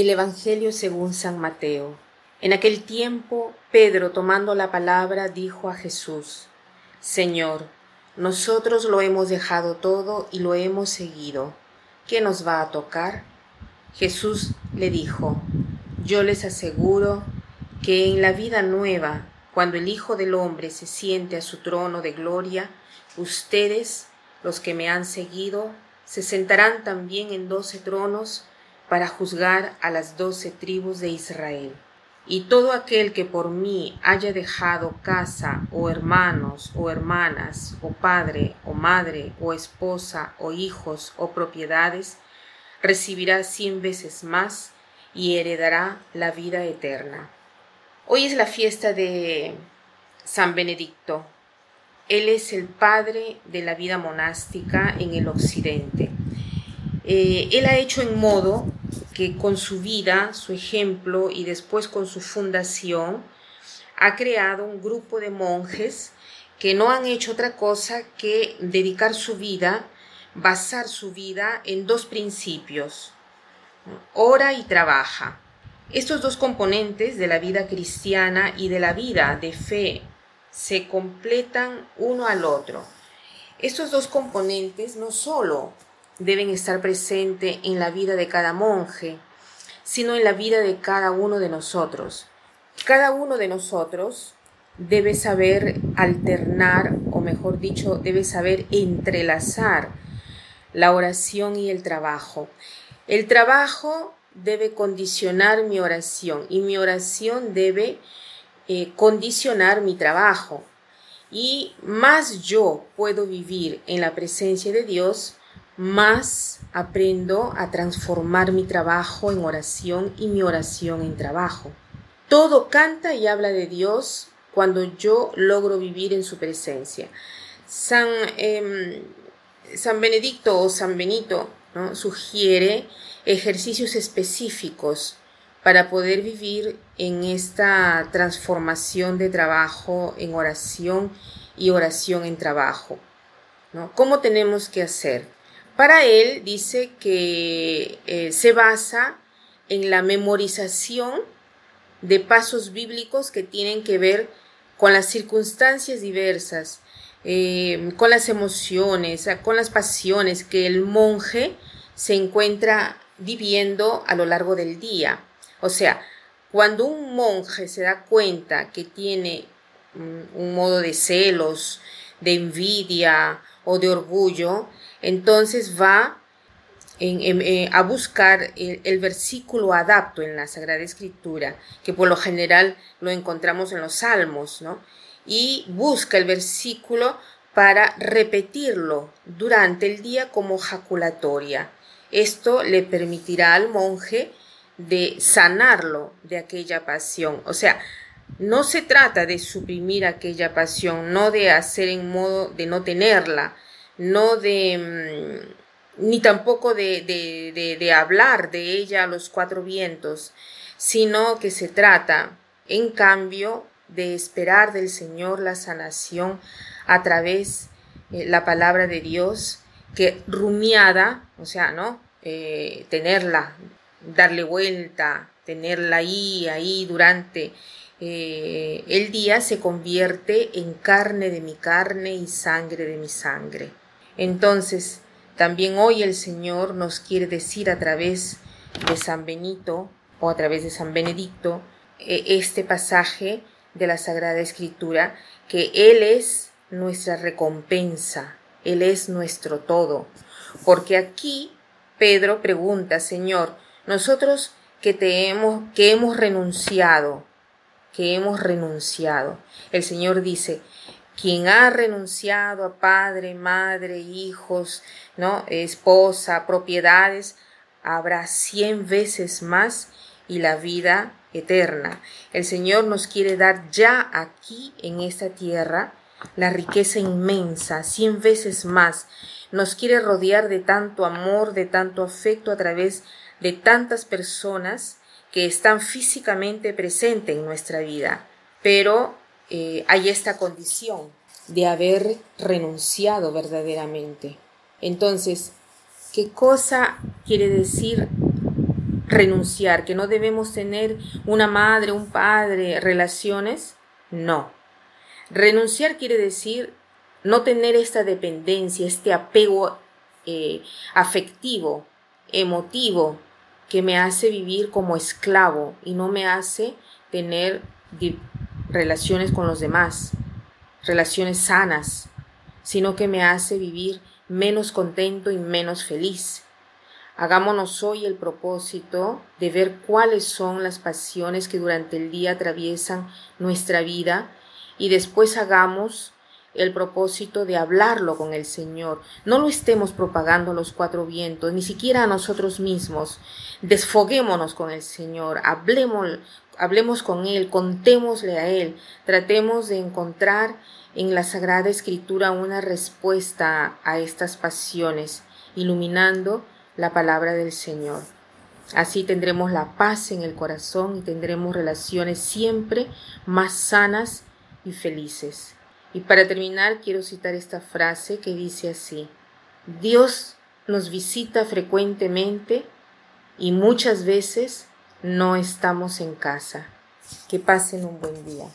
Del Evangelio según San Mateo. En aquel tiempo, Pedro, tomando la palabra, dijo a Jesús, Señor, nosotros lo hemos dejado todo y lo hemos seguido. ¿Qué nos va a tocar? Jesús le dijo, Yo les aseguro que en la vida nueva, cuando el Hijo del Hombre se siente a su trono de gloria, ustedes, los que me han seguido, se sentarán también en doce tronos, para juzgar a las doce tribus de Israel. Y todo aquel que por mí haya dejado casa o hermanos o hermanas o padre o madre o esposa o hijos o propiedades, recibirá cien veces más y heredará la vida eterna. Hoy es la fiesta de San Benedicto. Él es el padre de la vida monástica en el occidente. Eh, él ha hecho en modo con su vida, su ejemplo y después con su fundación, ha creado un grupo de monjes que no han hecho otra cosa que dedicar su vida, basar su vida en dos principios, ora y trabaja. Estos dos componentes de la vida cristiana y de la vida de fe se completan uno al otro. Estos dos componentes no solo deben estar presentes en la vida de cada monje, sino en la vida de cada uno de nosotros. Cada uno de nosotros debe saber alternar, o mejor dicho, debe saber entrelazar la oración y el trabajo. El trabajo debe condicionar mi oración y mi oración debe eh, condicionar mi trabajo. Y más yo puedo vivir en la presencia de Dios, más aprendo a transformar mi trabajo en oración y mi oración en trabajo. Todo canta y habla de Dios cuando yo logro vivir en su presencia. San, em, San Benedicto o San Benito sugiere ejercicios específicos para poder vivir en esta transformación de trabajo en oración y oración en trabajo. ¿Cómo tenemos que hacer? Para él dice que eh, se basa en la memorización de pasos bíblicos que tienen que ver con las circunstancias diversas, eh, con las emociones, con las pasiones que el monje se encuentra viviendo a lo largo del día. O sea, cuando un monje se da cuenta que tiene mm, un modo de celos, de envidia o de orgullo, entonces va eh, a buscar el, versículo adapto en la Sagrada Escritura, que por lo general lo encontramos en los Salmos, ¿no? Y busca el versículo para repetirlo durante el día como jaculatoria. Esto le permitirá al monje de sanarlo de aquella pasión. O sea, no se trata de suprimir aquella pasión, no de hacer en modo de no tenerla, no de mm, ni tampoco de, de, de, hablar de ella a los cuatro vientos, sino que se trata, en cambio, de esperar del Señor la sanación a través de eh, la palabra de Dios, que rumiada, o sea, ¿no? Eh, tenerla, darle vuelta, tenerla ahí, ahí durante eh, el día se convierte en carne de mi carne y sangre de mi sangre. Entonces, también hoy el Señor nos quiere decir a través de San Benito o a través de San Benedicto e, este pasaje de la Sagrada Escritura, que Él es nuestra recompensa, Él es nuestro todo. Porque aquí Pedro pregunta, Señor, nosotros que que hemos renunciado, que hemos renunciado. El Señor dice, quien ha renunciado a padre, madre, hijos, ¿no? esposa, propiedades, habrá cien veces más y la vida eterna. El Señor nos quiere dar ya aquí en esta tierra la riqueza inmensa, cien veces más. Nos quiere rodear de tanto amor, de tanto afecto a través de tantas personas que están físicamente presentes en nuestra vida. Pero eh, hay esta condición de haber renunciado verdaderamente. Entonces, ¿qué cosa quiere decir renunciar, que no debemos tener una madre, un padre, relaciones. No. Renunciar quiere decir no tener esta dependencia, este apego eh, afectivo, emotivo, que me hace vivir como esclavo y no me hace tener relaciones con los demás, relaciones sanas, sino que me hace vivir menos contento y menos feliz. Hagámonos hoy el propósito de ver cuáles son las pasiones que durante el día atraviesan nuestra vida y después hagamos el propósito de hablarlo con el Señor. No lo estemos propagando a los cuatro vientos, ni siquiera a nosotros mismos. Desfoguémonos con el Señor, hablemos, hablemos con Él, contémosle a Él, tratemos de encontrar en la Sagrada Escritura una respuesta a estas pasiones, iluminando la palabra del Señor. Así tendremos la paz en el corazón y tendremos relaciones siempre más sanas y felices. Y para terminar quiero citar esta frase que dice así, Dios nos visita frecuentemente y muchas veces no estamos en casa. Que pasen un buen día.